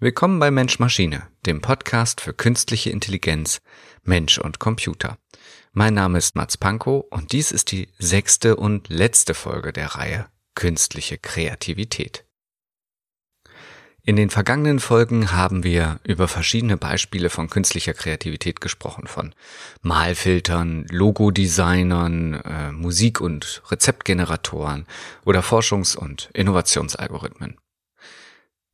Willkommen bei Mensch Maschine, dem Podcast für künstliche Intelligenz, Mensch und Computer. Mein Name ist Mats Pankow und dies ist die sechste und letzte Folge der Reihe Künstliche Kreativität. In den vergangenen Folgen haben wir über verschiedene Beispiele von künstlicher Kreativität gesprochen, von Malfiltern, Logodesignern, äh, Musik- und Rezeptgeneratoren oder Forschungs- und Innovationsalgorithmen.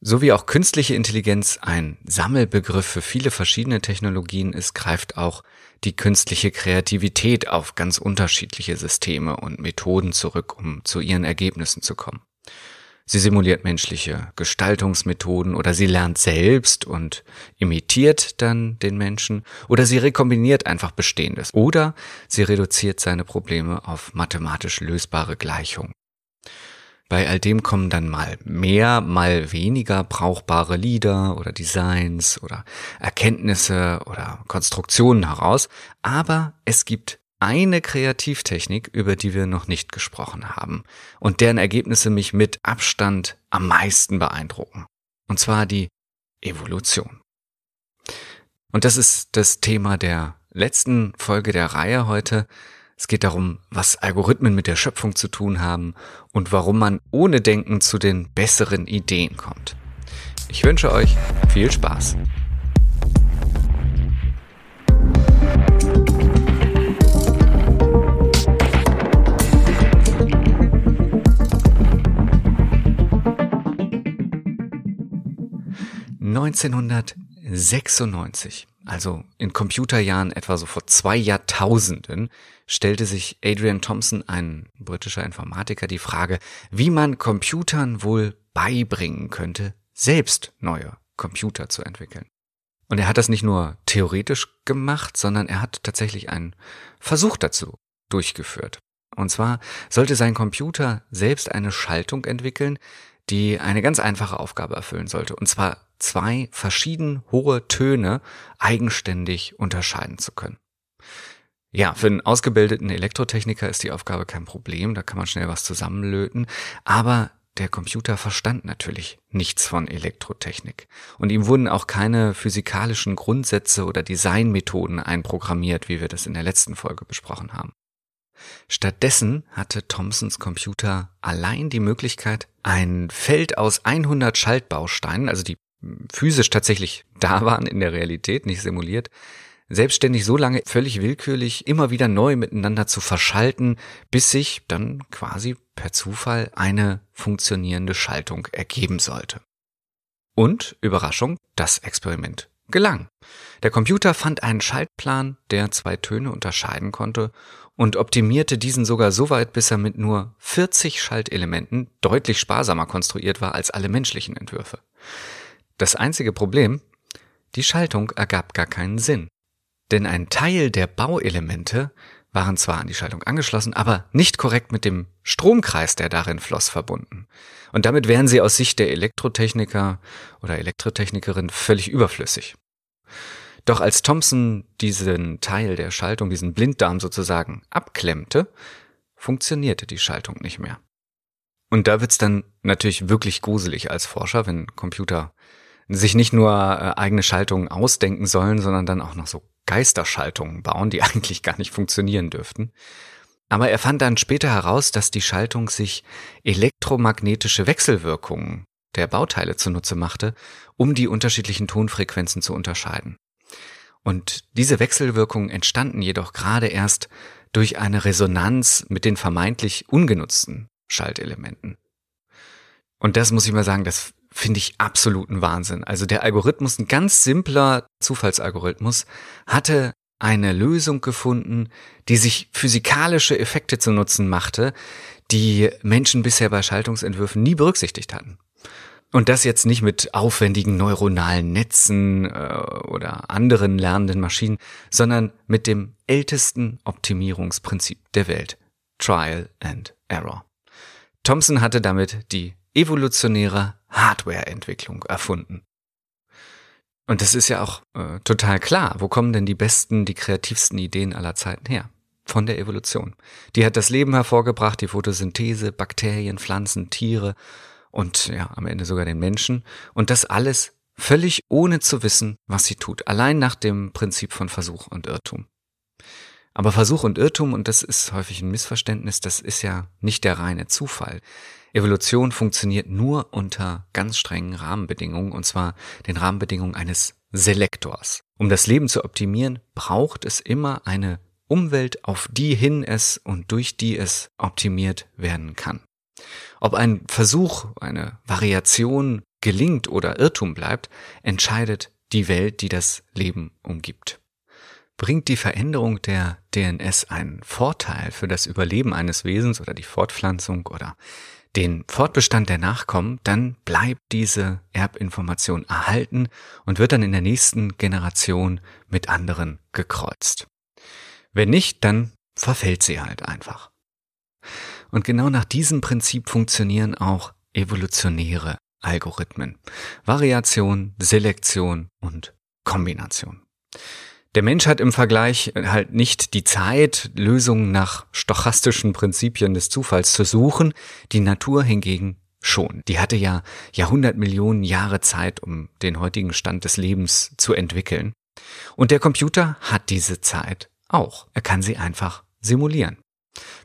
So wie auch künstliche Intelligenz ein Sammelbegriff für viele verschiedene Technologien ist, greift auch die künstliche Kreativität auf ganz unterschiedliche Systeme und Methoden zurück, um zu ihren Ergebnissen zu kommen. Sie simuliert menschliche Gestaltungsmethoden oder sie lernt selbst und imitiert dann den Menschen oder sie rekombiniert einfach Bestehendes oder sie reduziert seine Probleme auf mathematisch lösbare Gleichungen. Bei all dem kommen dann mal mehr, mal weniger brauchbare Lieder oder Designs oder Erkenntnisse oder Konstruktionen heraus. Aber es gibt eine Kreativtechnik, über die wir noch nicht gesprochen haben und deren Ergebnisse mich mit Abstand am meisten beeindrucken. Und zwar die Evolution. Und das ist das Thema der letzten Folge der Reihe heute. Es geht darum, was Algorithmen mit der Schöpfung zu tun haben und warum man ohne Denken zu den besseren Ideen kommt. Ich wünsche euch viel Spaß. Neunzehnhundertsechsundneunzig also in Computerjahren etwa so vor zwei Jahrtausenden, stellte sich Adrian Thompson, ein britischer Informatiker, die Frage, wie man Computern wohl beibringen könnte, selbst neue Computer zu entwickeln. Und er hat das nicht nur theoretisch gemacht, sondern er hat tatsächlich einen Versuch dazu durchgeführt. Und zwar sollte sein Computer selbst eine Schaltung entwickeln, die eine ganz einfache Aufgabe erfüllen sollte. Und zwar zwei verschieden hohe Töne eigenständig unterscheiden zu können. Ja, für einen ausgebildeten Elektrotechniker ist die Aufgabe kein Problem, da kann man schnell was zusammenlöten, aber der Computer verstand natürlich nichts von Elektrotechnik und ihm wurden auch keine physikalischen Grundsätze oder Designmethoden einprogrammiert, wie wir das in der letzten Folge besprochen haben. Stattdessen hatte Thomsons Computer allein die Möglichkeit, ein Feld aus 100 Schaltbausteinen, also die physisch tatsächlich da waren in der Realität, nicht simuliert, selbstständig so lange völlig willkürlich immer wieder neu miteinander zu verschalten, bis sich dann quasi per Zufall eine funktionierende Schaltung ergeben sollte. Und, Überraschung, das Experiment gelang. Der Computer fand einen Schaltplan, der zwei Töne unterscheiden konnte und optimierte diesen sogar so weit, bis er mit nur 40 Schaltelementen deutlich sparsamer konstruiert war als alle menschlichen Entwürfe. Das einzige Problem, die Schaltung ergab gar keinen Sinn. Denn ein Teil der Bauelemente waren zwar an die Schaltung angeschlossen, aber nicht korrekt mit dem Stromkreis, der darin floss, verbunden. Und damit wären sie aus Sicht der Elektrotechniker oder Elektrotechnikerin völlig überflüssig. Doch als Thompson diesen Teil der Schaltung, diesen Blinddarm sozusagen abklemmte, funktionierte die Schaltung nicht mehr. Und da wird's dann natürlich wirklich gruselig als Forscher, wenn Computer sich nicht nur äh, eigene Schaltungen ausdenken sollen, sondern dann auch noch so Geisterschaltungen bauen, die eigentlich gar nicht funktionieren dürften. Aber er fand dann später heraus, dass die Schaltung sich elektromagnetische Wechselwirkungen der Bauteile zunutze machte, um die unterschiedlichen Tonfrequenzen zu unterscheiden. Und diese Wechselwirkungen entstanden jedoch gerade erst durch eine Resonanz mit den vermeintlich ungenutzten Schaltelementen. Und das muss ich mal sagen, das finde ich absoluten Wahnsinn. Also der Algorithmus, ein ganz simpler Zufallsalgorithmus, hatte eine Lösung gefunden, die sich physikalische Effekte zu nutzen machte, die Menschen bisher bei Schaltungsentwürfen nie berücksichtigt hatten. Und das jetzt nicht mit aufwendigen neuronalen Netzen äh, oder anderen lernenden Maschinen, sondern mit dem ältesten Optimierungsprinzip der Welt. Trial and Error. Thompson hatte damit die evolutionäre Hardware-Entwicklung erfunden. Und das ist ja auch äh, total klar. Wo kommen denn die besten, die kreativsten Ideen aller Zeiten her? Von der Evolution. Die hat das Leben hervorgebracht, die Photosynthese, Bakterien, Pflanzen, Tiere und ja, am Ende sogar den Menschen. Und das alles völlig ohne zu wissen, was sie tut, allein nach dem Prinzip von Versuch und Irrtum. Aber Versuch und Irrtum, und das ist häufig ein Missverständnis, das ist ja nicht der reine Zufall. Evolution funktioniert nur unter ganz strengen Rahmenbedingungen, und zwar den Rahmenbedingungen eines Selektors. Um das Leben zu optimieren, braucht es immer eine Umwelt, auf die hin es und durch die es optimiert werden kann. Ob ein Versuch, eine Variation gelingt oder Irrtum bleibt, entscheidet die Welt, die das Leben umgibt. Bringt die Veränderung der DNS einen Vorteil für das Überleben eines Wesens oder die Fortpflanzung oder den Fortbestand der Nachkommen, dann bleibt diese Erbinformation erhalten und wird dann in der nächsten Generation mit anderen gekreuzt. Wenn nicht, dann verfällt sie halt einfach. Und genau nach diesem Prinzip funktionieren auch evolutionäre Algorithmen. Variation, Selektion und Kombination. Der Mensch hat im Vergleich halt nicht die Zeit, Lösungen nach stochastischen Prinzipien des Zufalls zu suchen, die Natur hingegen schon. Die hatte ja Jahrhundert Millionen Jahre Zeit, um den heutigen Stand des Lebens zu entwickeln. Und der Computer hat diese Zeit auch. Er kann sie einfach simulieren.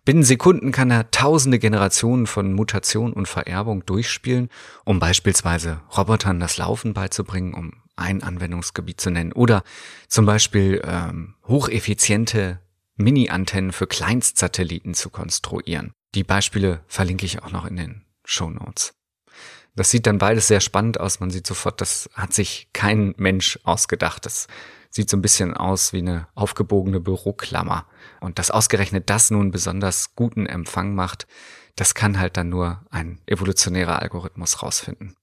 Binnen Sekunden kann er tausende Generationen von Mutation und Vererbung durchspielen, um beispielsweise Robotern das Laufen beizubringen, um ein Anwendungsgebiet zu nennen. Oder zum Beispiel ähm, hocheffiziente Mini-Antennen für Kleinstsatelliten zu konstruieren. Die Beispiele verlinke ich auch noch in den Show Notes. Das sieht dann beides sehr spannend aus. Man sieht sofort, das hat sich kein Mensch ausgedacht. Das sieht so ein bisschen aus wie eine aufgebogene Büroklammer. Und dass ausgerechnet das nun besonders guten Empfang macht, das kann halt dann nur ein evolutionärer Algorithmus rausfinden.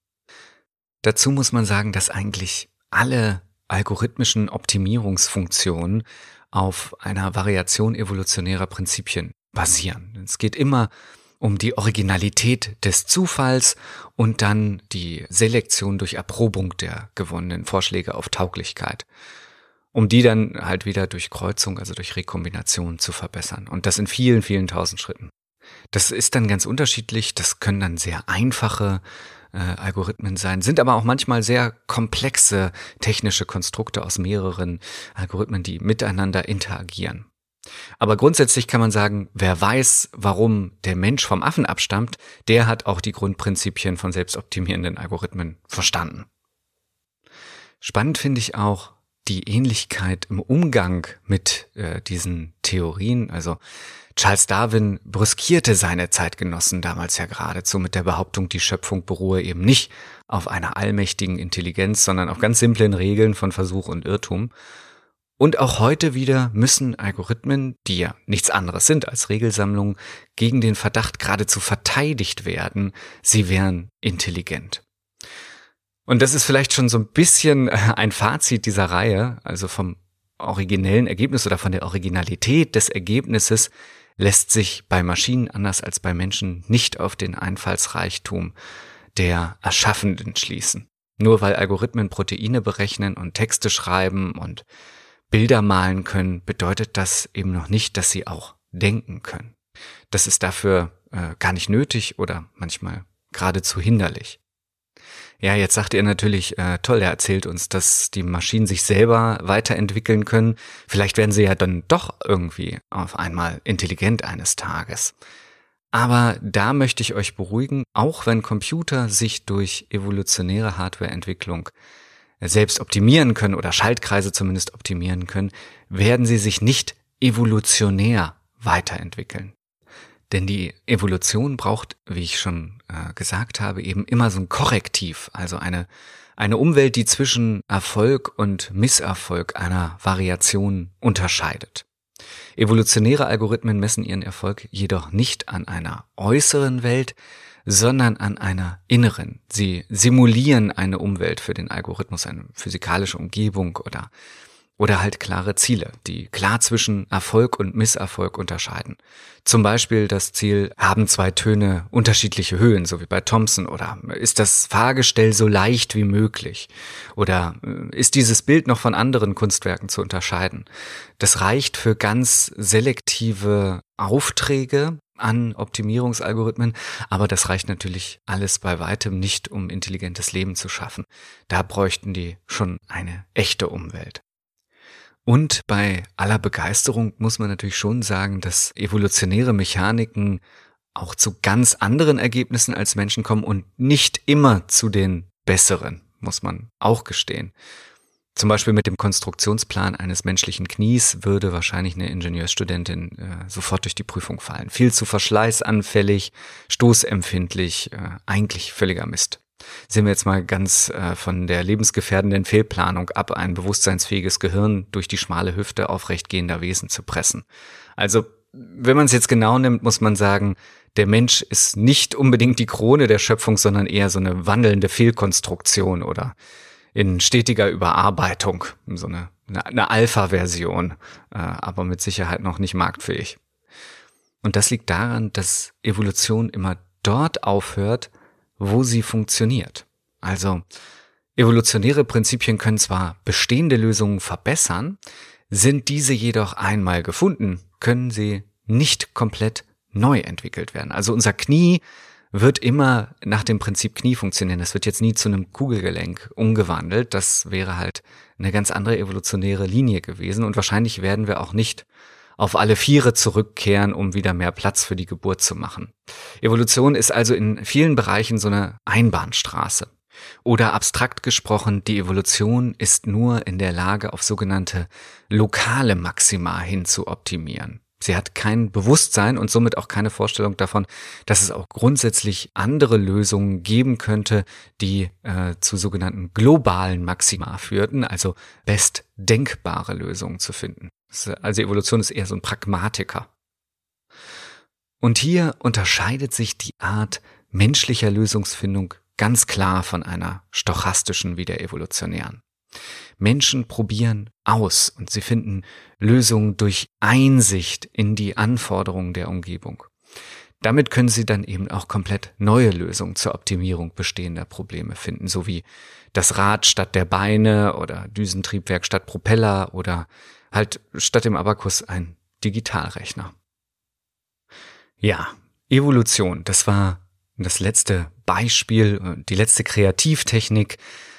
Dazu muss man sagen, dass eigentlich alle algorithmischen Optimierungsfunktionen auf einer Variation evolutionärer Prinzipien basieren. Es geht immer um die Originalität des Zufalls und dann die Selektion durch Erprobung der gewonnenen Vorschläge auf Tauglichkeit, um die dann halt wieder durch Kreuzung, also durch Rekombination zu verbessern. Und das in vielen, vielen tausend Schritten. Das ist dann ganz unterschiedlich. Das können dann sehr einfache äh, Algorithmen sein, sind aber auch manchmal sehr komplexe technische Konstrukte aus mehreren Algorithmen, die miteinander interagieren. Aber grundsätzlich kann man sagen, wer weiß, warum der Mensch vom Affen abstammt, der hat auch die Grundprinzipien von selbstoptimierenden Algorithmen verstanden. Spannend finde ich auch die Ähnlichkeit im Umgang mit äh, diesen Theorien. Also Charles Darwin brüskierte seine Zeitgenossen damals ja geradezu mit der Behauptung, die Schöpfung beruhe eben nicht auf einer allmächtigen Intelligenz, sondern auf ganz simplen Regeln von Versuch und Irrtum. Und auch heute wieder müssen Algorithmen, die ja nichts anderes sind als Regelsammlungen, gegen den Verdacht geradezu verteidigt werden, sie wären intelligent. Und das ist vielleicht schon so ein bisschen äh, ein Fazit dieser Reihe, also vom originellen Ergebnis oder von der Originalität des Ergebnisses lässt sich bei Maschinen anders als bei Menschen nicht auf den Einfallsreichtum der Erschaffenden schließen. Nur weil Algorithmen Proteine berechnen und Texte schreiben und Bilder malen können, bedeutet das eben noch nicht, dass sie auch denken können. Das ist dafür äh, gar nicht nötig oder manchmal geradezu hinderlich. Ja, jetzt sagt ihr natürlich, äh, toll, er erzählt uns, dass die Maschinen sich selber weiterentwickeln können. Vielleicht werden sie ja dann doch irgendwie auf einmal intelligent eines Tages. Aber da möchte ich euch beruhigen, auch wenn Computer sich durch evolutionäre Hardwareentwicklung selbst optimieren können oder Schaltkreise zumindest optimieren können, werden sie sich nicht evolutionär weiterentwickeln. Denn die Evolution braucht, wie ich schon äh, gesagt habe, eben immer so ein Korrektiv, also eine, eine Umwelt, die zwischen Erfolg und Misserfolg einer Variation unterscheidet. Evolutionäre Algorithmen messen ihren Erfolg jedoch nicht an einer äußeren Welt, sondern an einer inneren. Sie simulieren eine Umwelt für den Algorithmus, eine physikalische Umgebung oder oder halt klare Ziele, die klar zwischen Erfolg und Misserfolg unterscheiden. Zum Beispiel das Ziel, haben zwei Töne unterschiedliche Höhen, so wie bei Thompson, oder ist das Fahrgestell so leicht wie möglich? Oder äh, ist dieses Bild noch von anderen Kunstwerken zu unterscheiden? Das reicht für ganz selektive Aufträge, an Optimierungsalgorithmen, aber das reicht natürlich alles bei weitem nicht, um intelligentes Leben zu schaffen. Da bräuchten die schon eine echte Umwelt. Und bei aller Begeisterung muss man natürlich schon sagen, dass evolutionäre Mechaniken auch zu ganz anderen Ergebnissen als Menschen kommen und nicht immer zu den besseren, muss man auch gestehen. Zum Beispiel mit dem Konstruktionsplan eines menschlichen Knies würde wahrscheinlich eine Ingenieurstudentin äh, sofort durch die Prüfung fallen. Viel zu verschleißanfällig, stoßempfindlich, äh, eigentlich völliger Mist. Sehen wir jetzt mal ganz äh, von der lebensgefährdenden Fehlplanung ab, ein bewusstseinsfähiges Gehirn durch die schmale Hüfte aufrechtgehender Wesen zu pressen. Also, wenn man es jetzt genau nimmt, muss man sagen, der Mensch ist nicht unbedingt die Krone der Schöpfung, sondern eher so eine wandelnde Fehlkonstruktion oder in stetiger Überarbeitung, so eine, eine Alpha-Version, äh, aber mit Sicherheit noch nicht marktfähig. Und das liegt daran, dass Evolution immer dort aufhört, wo sie funktioniert. Also evolutionäre Prinzipien können zwar bestehende Lösungen verbessern, sind diese jedoch einmal gefunden, können sie nicht komplett neu entwickelt werden. Also unser Knie wird immer nach dem Prinzip Knie funktionieren. Das wird jetzt nie zu einem Kugelgelenk umgewandelt. Das wäre halt eine ganz andere evolutionäre Linie gewesen. Und wahrscheinlich werden wir auch nicht auf alle Viere zurückkehren, um wieder mehr Platz für die Geburt zu machen. Evolution ist also in vielen Bereichen so eine Einbahnstraße. Oder abstrakt gesprochen, die Evolution ist nur in der Lage, auf sogenannte lokale Maxima hin zu optimieren. Sie hat kein Bewusstsein und somit auch keine Vorstellung davon, dass es auch grundsätzlich andere Lösungen geben könnte, die äh, zu sogenannten globalen Maxima führten, also bestdenkbare Lösungen zu finden. Also Evolution ist eher so ein Pragmatiker. Und hier unterscheidet sich die Art menschlicher Lösungsfindung ganz klar von einer stochastischen wie der evolutionären. Menschen probieren aus und sie finden Lösungen durch Einsicht in die Anforderungen der Umgebung. Damit können sie dann eben auch komplett neue Lösungen zur Optimierung bestehender Probleme finden, so wie das Rad statt der Beine oder Düsentriebwerk statt Propeller oder halt statt dem Abakus ein Digitalrechner. Ja, Evolution, das war das letzte Beispiel, die letzte Kreativtechnik,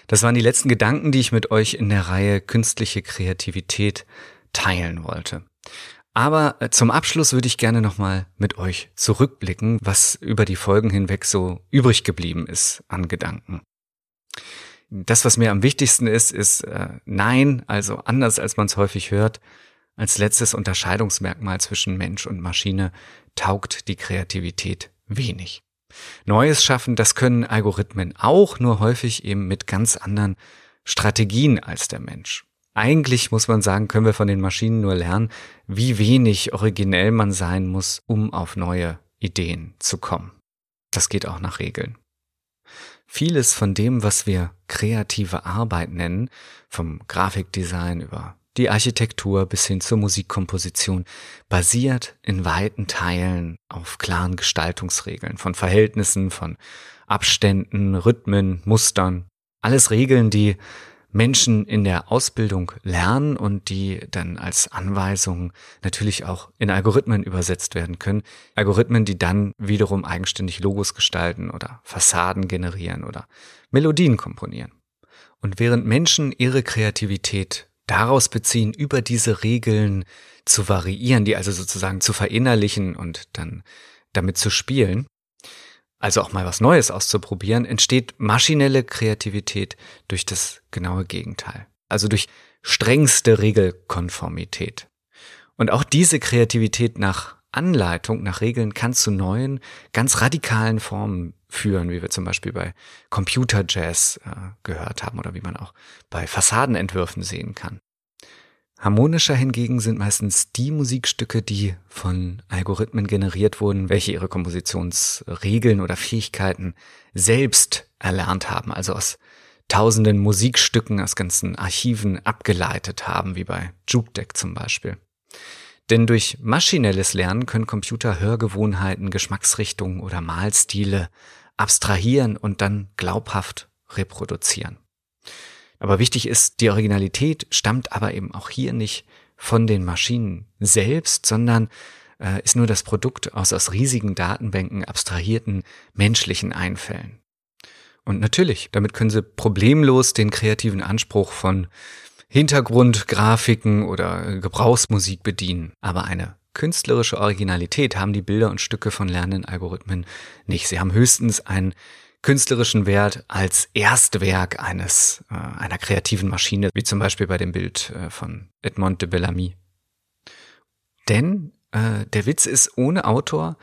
das waren die letzten Gedanken, die ich mit euch in der Reihe Künstliche Kreativität teilen wollte. Aber äh, zum Abschluss würde ich gerne nochmal mit euch zurückblicken, was über die Folgen hinweg so übrig geblieben ist an Gedanken. Das, was mir am wichtigsten ist, ist äh, Nein, also anders als man es häufig hört, als letztes Unterscheidungsmerkmal zwischen Mensch und Maschine taugt die Kreativität wenig. Neues schaffen, das können Algorithmen auch, nur häufig eben mit ganz anderen Strategien als der Mensch. Eigentlich muss man sagen, können wir von den Maschinen nur lernen, wie wenig originell man sein muss, um auf neue Ideen zu kommen. Das geht auch nach Regeln. Vieles von dem, was wir kreative Arbeit nennen, vom Grafikdesign über die Architektur bis hin zur Musikkomposition basiert in weiten Teilen auf klaren Gestaltungsregeln von Verhältnissen, von Abständen, Rhythmen, Mustern. Alles Regeln, die Menschen in der Ausbildung lernen und die dann als Anweisungen natürlich auch in Algorithmen übersetzt werden können. Algorithmen, die dann wiederum eigenständig Logos gestalten oder Fassaden generieren oder Melodien komponieren. Und während Menschen ihre Kreativität daraus beziehen, über diese Regeln zu variieren, die also sozusagen zu verinnerlichen und dann damit zu spielen, also auch mal was Neues auszuprobieren, entsteht maschinelle Kreativität durch das genaue Gegenteil. Also durch strengste Regelkonformität. Und auch diese Kreativität nach Anleitung, nach Regeln kann zu neuen, ganz radikalen Formen führen, wie wir zum Beispiel bei Computer Jazz äh, gehört haben oder wie man auch bei Fassadenentwürfen sehen kann. Harmonischer hingegen sind meistens die Musikstücke, die von Algorithmen generiert wurden, welche ihre Kompositionsregeln oder Fähigkeiten selbst erlernt haben, also aus tausenden Musikstücken aus ganzen Archiven abgeleitet haben, wie bei Jukedeck zum Beispiel. Denn durch maschinelles Lernen können Computer Hörgewohnheiten, Geschmacksrichtungen oder Malstile abstrahieren und dann glaubhaft reproduzieren. Aber wichtig ist, die Originalität stammt aber eben auch hier nicht von den Maschinen selbst, sondern äh, ist nur das Produkt aus aus riesigen Datenbanken abstrahierten menschlichen Einfällen. Und natürlich, damit können sie problemlos den kreativen Anspruch von Hintergrundgrafiken oder Gebrauchsmusik bedienen. Aber eine künstlerische Originalität haben die Bilder und Stücke von lernenden Algorithmen nicht. Sie haben höchstens einen künstlerischen Wert als Erstwerk eines äh, einer kreativen Maschine, wie zum Beispiel bei dem Bild äh, von Edmond de Bellamy. Denn äh, der Witz ist, ohne Autor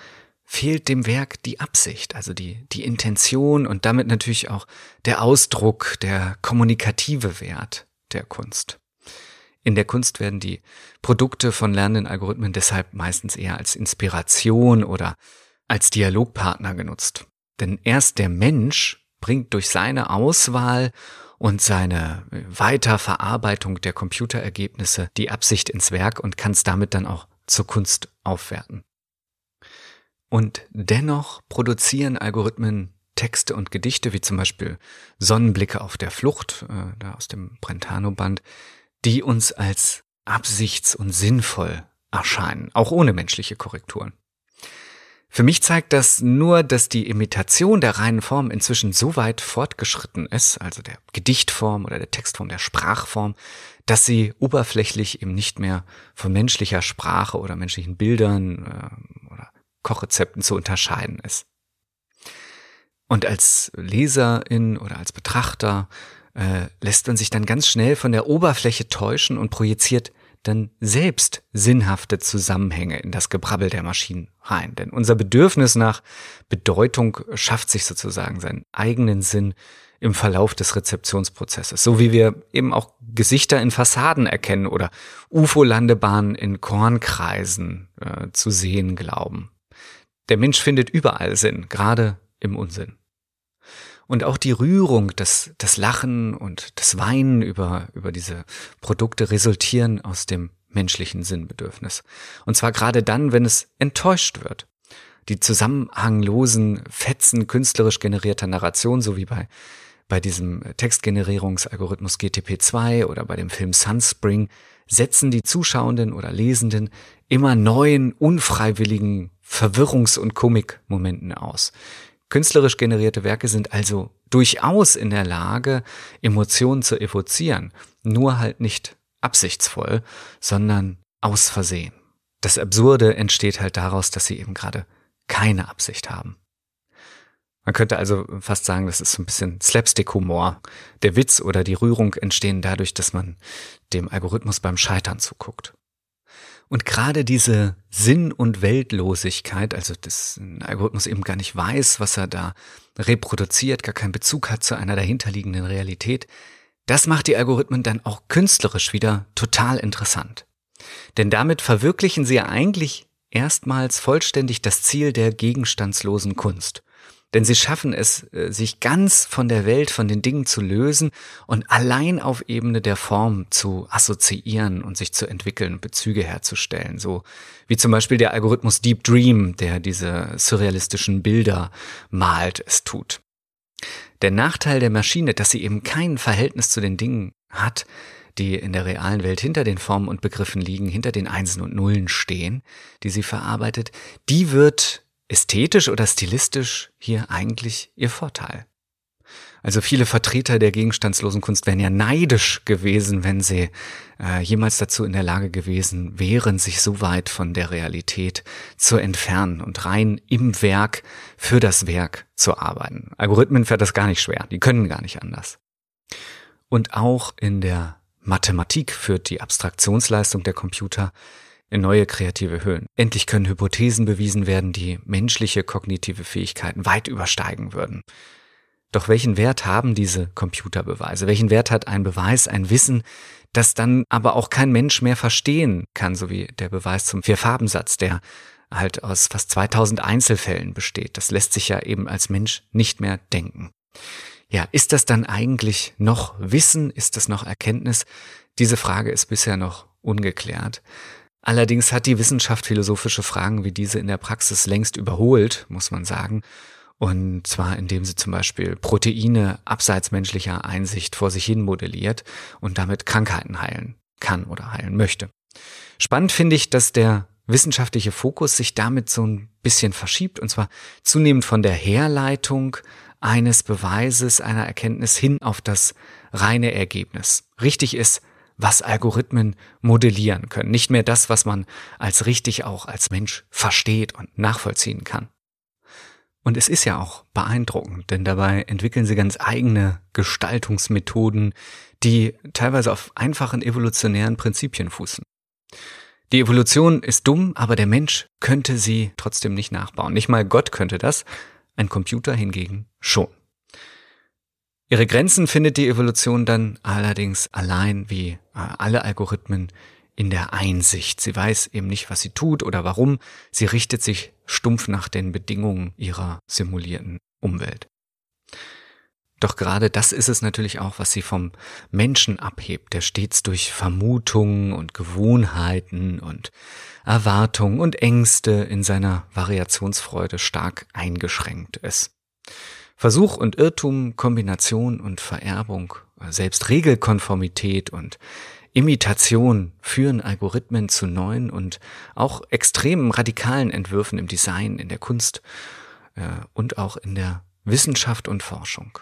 fehlt dem Werk die Absicht, also die, die Intention und damit natürlich auch der Ausdruck, der kommunikative Wert der Kunst. In der Kunst werden die Produkte von lernenden Algorithmen deshalb meistens eher als Inspiration oder als Dialogpartner genutzt. Denn erst der Mensch bringt durch seine Auswahl und seine Weiterverarbeitung der Computerergebnisse die Absicht ins Werk und kann es damit dann auch zur Kunst aufwerten. Und dennoch produzieren Algorithmen Texte und Gedichte, wie zum Beispiel Sonnenblicke auf der Flucht, äh, da aus dem Brentano-Band, die uns als absichts- und sinnvoll erscheinen, auch ohne menschliche Korrekturen. Für mich zeigt das nur, dass die Imitation der reinen Form inzwischen so weit fortgeschritten ist, also der Gedichtform oder der Textform, der Sprachform, dass sie oberflächlich eben nicht mehr von menschlicher Sprache oder menschlichen Bildern äh, oder Kochrezepten zu unterscheiden ist. Und als Leserin oder als Betrachter äh, lässt man sich dann ganz schnell von der Oberfläche täuschen und projiziert dann selbst sinnhafte Zusammenhänge in das Gebrabbel der Maschinen rein. Denn unser Bedürfnis nach Bedeutung schafft sich sozusagen seinen eigenen Sinn im Verlauf des Rezeptionsprozesses. So wie wir eben auch Gesichter in Fassaden erkennen oder UFO-Landebahnen in Kornkreisen äh, zu sehen glauben. Der Mensch findet überall Sinn, gerade im Unsinn. Und auch die Rührung, das, das Lachen und das Weinen über, über diese Produkte resultieren aus dem menschlichen Sinnbedürfnis. Und zwar gerade dann, wenn es enttäuscht wird. Die zusammenhanglosen Fetzen künstlerisch generierter Narration, so wie bei, bei diesem Textgenerierungsalgorithmus GTP2 oder bei dem Film Sunspring, setzen die Zuschauenden oder Lesenden immer neuen, unfreiwilligen Verwirrungs- und Komikmomenten aus. Künstlerisch generierte Werke sind also durchaus in der Lage, Emotionen zu evozieren, nur halt nicht absichtsvoll, sondern aus Versehen. Das Absurde entsteht halt daraus, dass sie eben gerade keine Absicht haben. Man könnte also fast sagen, das ist so ein bisschen Slapstick-Humor. Der Witz oder die Rührung entstehen dadurch, dass man dem Algorithmus beim Scheitern zuguckt. Und gerade diese Sinn- und Weltlosigkeit, also dass ein Algorithmus eben gar nicht weiß, was er da reproduziert, gar keinen Bezug hat zu einer dahinterliegenden Realität, das macht die Algorithmen dann auch künstlerisch wieder total interessant. Denn damit verwirklichen sie ja eigentlich erstmals vollständig das Ziel der gegenstandslosen Kunst. Denn sie schaffen es, äh, sich ganz von der Welt, von den Dingen zu lösen und allein auf Ebene der Form zu assoziieren und sich zu entwickeln, Bezüge herzustellen. So wie zum Beispiel der Algorithmus Deep Dream, der diese surrealistischen Bilder malt, es tut. Der Nachteil der Maschine, dass sie eben kein Verhältnis zu den Dingen hat, die in der realen Welt hinter den Formen und Begriffen liegen, hinter den Einsen und Nullen stehen, die sie verarbeitet, die wird ästhetisch oder stilistisch hier eigentlich ihr Vorteil? Also viele Vertreter der gegenstandslosen Kunst wären ja neidisch gewesen, wenn sie äh, jemals dazu in der Lage gewesen wären, sich so weit von der Realität zu entfernen und rein im Werk für das Werk zu arbeiten. Algorithmen fährt das gar nicht schwer, die können gar nicht anders. Und auch in der Mathematik führt die Abstraktionsleistung der Computer in neue kreative Höhen. Endlich können Hypothesen bewiesen werden, die menschliche kognitive Fähigkeiten weit übersteigen würden. Doch welchen Wert haben diese Computerbeweise? Welchen Wert hat ein Beweis, ein Wissen, das dann aber auch kein Mensch mehr verstehen kann, so wie der Beweis zum Vierfarbensatz, der halt aus fast 2000 Einzelfällen besteht. Das lässt sich ja eben als Mensch nicht mehr denken. Ja, ist das dann eigentlich noch Wissen? Ist das noch Erkenntnis? Diese Frage ist bisher noch ungeklärt. Allerdings hat die Wissenschaft philosophische Fragen wie diese in der Praxis längst überholt, muss man sagen. Und zwar indem sie zum Beispiel Proteine abseits menschlicher Einsicht vor sich hin modelliert und damit Krankheiten heilen kann oder heilen möchte. Spannend finde ich, dass der wissenschaftliche Fokus sich damit so ein bisschen verschiebt, und zwar zunehmend von der Herleitung eines Beweises, einer Erkenntnis hin auf das reine Ergebnis. Richtig ist, was Algorithmen modellieren können, nicht mehr das, was man als richtig auch als Mensch versteht und nachvollziehen kann. Und es ist ja auch beeindruckend, denn dabei entwickeln sie ganz eigene Gestaltungsmethoden, die teilweise auf einfachen evolutionären Prinzipien fußen. Die Evolution ist dumm, aber der Mensch könnte sie trotzdem nicht nachbauen. Nicht mal Gott könnte das, ein Computer hingegen schon. Ihre Grenzen findet die Evolution dann allerdings allein wie äh, alle Algorithmen in der Einsicht. Sie weiß eben nicht, was sie tut oder warum. Sie richtet sich stumpf nach den Bedingungen ihrer simulierten Umwelt. Doch gerade das ist es natürlich auch, was sie vom Menschen abhebt, der stets durch Vermutungen und Gewohnheiten und Erwartungen und Ängste in seiner Variationsfreude stark eingeschränkt ist. Versuch und Irrtum, Kombination und Vererbung, selbst Regelkonformität und Imitation führen Algorithmen zu neuen und auch extremen radikalen Entwürfen im Design, in der Kunst äh, und auch in der Wissenschaft und Forschung.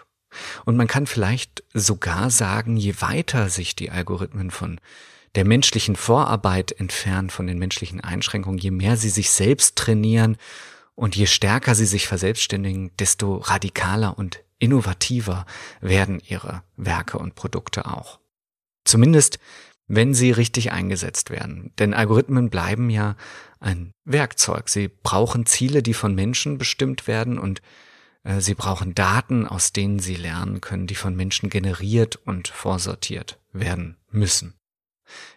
Und man kann vielleicht sogar sagen, je weiter sich die Algorithmen von der menschlichen Vorarbeit entfernen, von den menschlichen Einschränkungen, je mehr sie sich selbst trainieren und je stärker sie sich verselbstständigen, desto radikaler und innovativer werden ihre Werke und Produkte auch. Zumindest wenn sie richtig eingesetzt werden. Denn Algorithmen bleiben ja ein Werkzeug. Sie brauchen Ziele, die von Menschen bestimmt werden und äh, sie brauchen Daten, aus denen sie lernen können, die von Menschen generiert und vorsortiert werden müssen.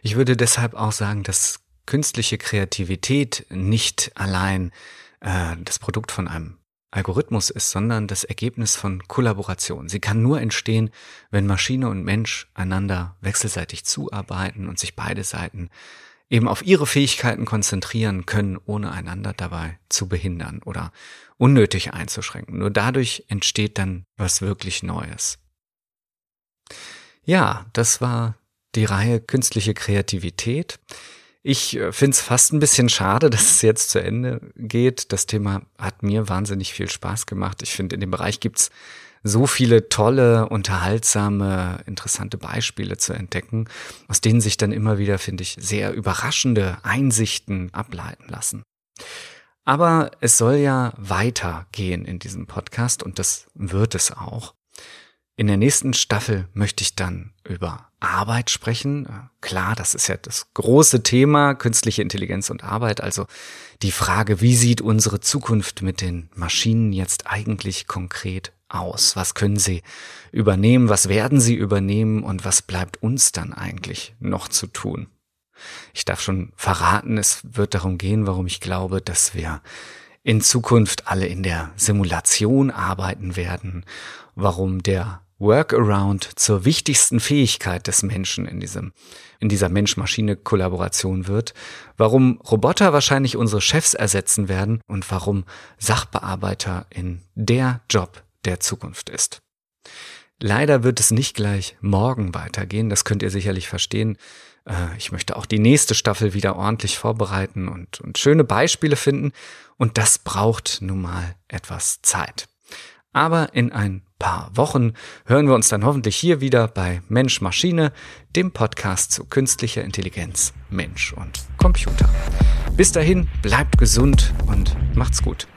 Ich würde deshalb auch sagen, dass künstliche Kreativität nicht allein äh, das Produkt von einem Algorithmus ist, sondern das Ergebnis von Kollaboration. Sie kann nur entstehen, wenn Maschine und Mensch einander wechselseitig zuarbeiten und sich beide Seiten eben auf ihre Fähigkeiten konzentrieren können, ohne einander dabei zu behindern oder unnötig einzuschränken. Nur dadurch entsteht dann was wirklich Neues. Ja, das war die Reihe künstliche Kreativität. Ich äh, finde es fast ein bisschen schade, dass es jetzt zu Ende geht. Das Thema hat mir wahnsinnig viel Spaß gemacht. Ich finde, in dem Bereich gibt's so viele tolle, unterhaltsame, interessante Beispiele zu entdecken, aus denen sich dann immer wieder, finde ich, sehr überraschende Einsichten ableiten lassen. Aber es soll ja weitergehen in diesem Podcast und das wird es auch. In der nächsten Staffel möchte ich dann über Arbeit sprechen. Klar, das ist ja das große Thema, künstliche Intelligenz und Arbeit. Also die Frage, wie sieht unsere Zukunft mit den Maschinen jetzt eigentlich konkret aus? Was können sie übernehmen? Was werden sie übernehmen? Und was bleibt uns dann eigentlich noch zu tun? Ich darf schon verraten, es wird darum gehen, warum ich glaube, dass wir in Zukunft alle in der Simulation arbeiten werden, warum der Workaround zur wichtigsten Fähigkeit des Menschen in diesem, in dieser Mensch-Maschine-Kollaboration wird, warum Roboter wahrscheinlich unsere Chefs ersetzen werden und warum Sachbearbeiter in der Job der Zukunft ist. Leider wird es nicht gleich morgen weitergehen, das könnt ihr sicherlich verstehen. Äh, ich möchte auch die nächste Staffel wieder ordentlich vorbereiten und, und schöne Beispiele finden und das braucht nun mal etwas Zeit. Aber in ein paar Wochen hören wir uns dann hoffentlich hier wieder bei Mensch Maschine, dem Podcast zu künstlicher Intelligenz, Mensch und Computer. Bis dahin, bleibt gesund und macht's gut.